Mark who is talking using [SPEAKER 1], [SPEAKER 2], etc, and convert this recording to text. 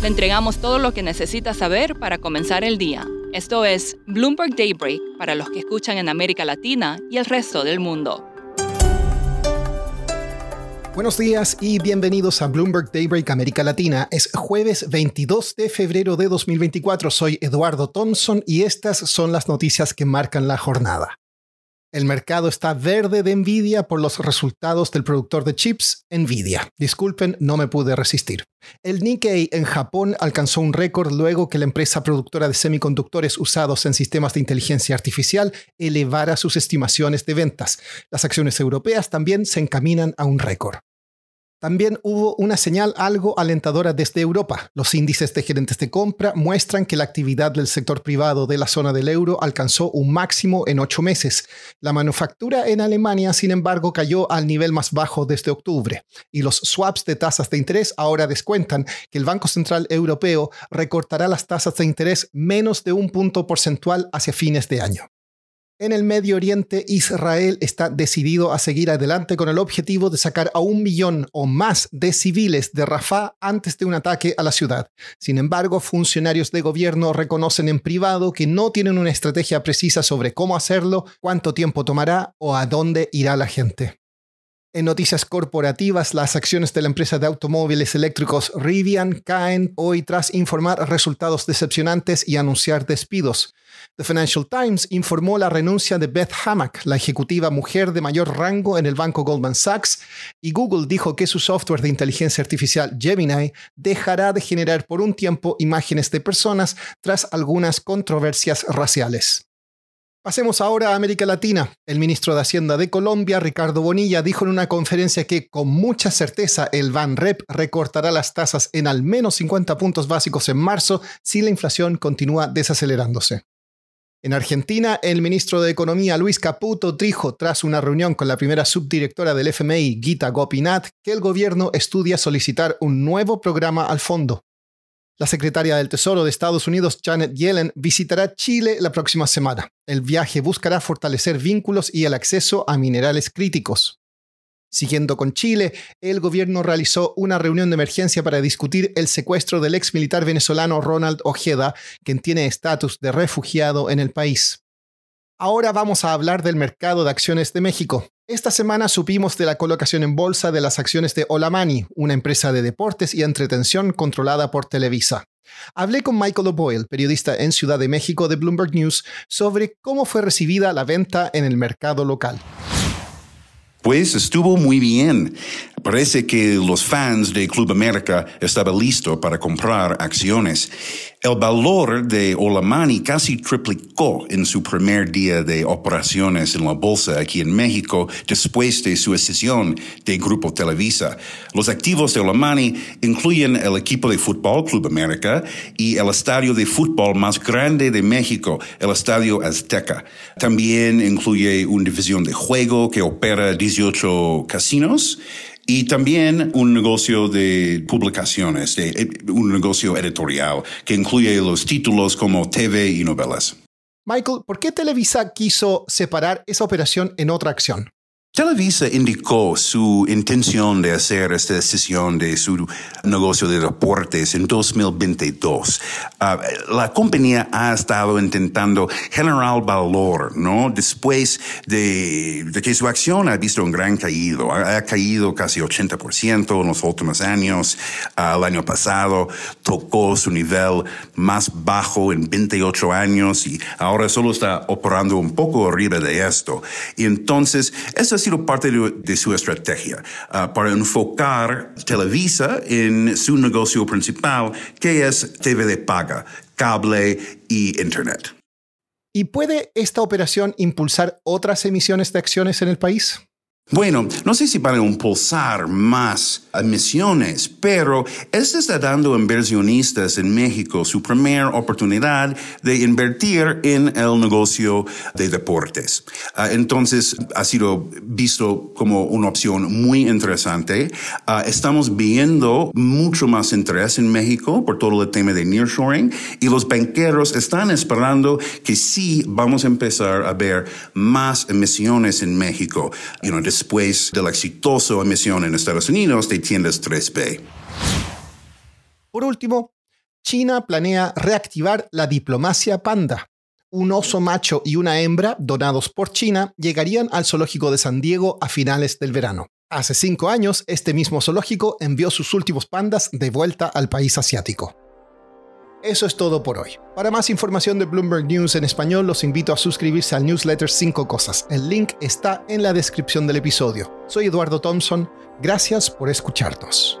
[SPEAKER 1] Le entregamos todo lo que necesita saber para comenzar el día. Esto es Bloomberg Daybreak para los que escuchan en América Latina y el resto del mundo.
[SPEAKER 2] Buenos días y bienvenidos a Bloomberg Daybreak América Latina. Es jueves 22 de febrero de 2024. Soy Eduardo Thompson y estas son las noticias que marcan la jornada. El mercado está verde de Nvidia por los resultados del productor de chips, Nvidia. Disculpen, no me pude resistir. El Nikkei en Japón alcanzó un récord luego que la empresa productora de semiconductores usados en sistemas de inteligencia artificial elevara sus estimaciones de ventas. Las acciones europeas también se encaminan a un récord. También hubo una señal algo alentadora desde Europa. Los índices de gerentes de compra muestran que la actividad del sector privado de la zona del euro alcanzó un máximo en ocho meses. La manufactura en Alemania, sin embargo, cayó al nivel más bajo desde octubre. Y los swaps de tasas de interés ahora descuentan que el Banco Central Europeo recortará las tasas de interés menos de un punto porcentual hacia fines de año. En el Medio Oriente, Israel está decidido a seguir adelante con el objetivo de sacar a un millón o más de civiles de Rafah antes de un ataque a la ciudad. Sin embargo, funcionarios de gobierno reconocen en privado que no tienen una estrategia precisa sobre cómo hacerlo, cuánto tiempo tomará o a dónde irá la gente. En noticias corporativas, las acciones de la empresa de automóviles eléctricos Rivian caen hoy tras informar resultados decepcionantes y anunciar despidos. The Financial Times informó la renuncia de Beth Hammack, la ejecutiva mujer de mayor rango en el banco Goldman Sachs, y Google dijo que su software de inteligencia artificial Gemini dejará de generar por un tiempo imágenes de personas tras algunas controversias raciales. Pasemos ahora a América Latina. El ministro de Hacienda de Colombia, Ricardo Bonilla, dijo en una conferencia que con mucha certeza el BANREP recortará las tasas en al menos 50 puntos básicos en marzo si la inflación continúa desacelerándose. En Argentina, el ministro de Economía Luis Caputo dijo, tras una reunión con la primera subdirectora del FMI, Gita Gopinath, que el gobierno estudia solicitar un nuevo programa al fondo. La secretaria del Tesoro de Estados Unidos, Janet Yellen, visitará Chile la próxima semana. El viaje buscará fortalecer vínculos y el acceso a minerales críticos. Siguiendo con Chile, el gobierno realizó una reunión de emergencia para discutir el secuestro del ex militar venezolano Ronald Ojeda, quien tiene estatus de refugiado en el país. Ahora vamos a hablar del mercado de acciones de México. Esta semana supimos de la colocación en bolsa de las acciones de Olamani, una empresa de deportes y entretención controlada por Televisa. Hablé con Michael O'Boyle, periodista en Ciudad de México de Bloomberg News, sobre cómo fue recibida la venta en el mercado local.
[SPEAKER 3] Pues estuvo muy bien. Parece que los fans de Club América estaban listos para comprar acciones. El valor de Olamani casi triplicó en su primer día de operaciones en la bolsa aquí en México después de su escisión de Grupo Televisa. Los activos de Olamani incluyen el equipo de fútbol Club América y el estadio de fútbol más grande de México, el Estadio Azteca. También incluye una división de juego que opera 18 casinos y también un negocio de publicaciones, eh, un negocio editorial que incluye los títulos como TV y novelas.
[SPEAKER 2] Michael, ¿por qué Televisa quiso separar esa operación en otra acción?
[SPEAKER 3] Televisa indicó su intención de hacer esta decisión de su negocio de deportes en 2022. Ah, la compañía ha estado intentando generar valor, ¿no? Después de, que su acción ha visto un gran caído, ha, caído casi 80% en los últimos años. Ah, el año pasado tocó su nivel más bajo en 28 años y ahora solo está operando un poco arriba de esto. Y entonces, eso ha parte de, su estrategia uh, para enfocar Televisa en su negocio principal, que es TV de paga, cable y Internet.
[SPEAKER 2] ¿Y puede esta operación impulsar otras emisiones de acciones en el país?
[SPEAKER 3] Bueno, no sé si para impulsar más emisiones, pero esto está dando a inversionistas en México su primera oportunidad de invertir en el negocio de deportes. Ah, entonces, ha sido visto como una opción muy interesante. Ah, estamos viendo mucho más interés en México por todo el tema de nearshoring y los banqueros están esperando que sí vamos a empezar a ver más emisiones en México. You después de la exitosa emisión en Estados Unidos de tiendas 3B.
[SPEAKER 2] Por último, China planea reactivar la diplomacia panda. Un oso macho y una hembra, donados por China, llegarían al zoológico de San Diego a finales del verano. Hace cinco años, este mismo zoológico envió sus últimos pandas de vuelta al país asiático. Eso es todo por hoy. Para más información de Bloomberg News en español, los invito a suscribirse al newsletter 5 Cosas. El link está en la descripción del episodio. Soy Eduardo Thompson. Gracias por escucharnos.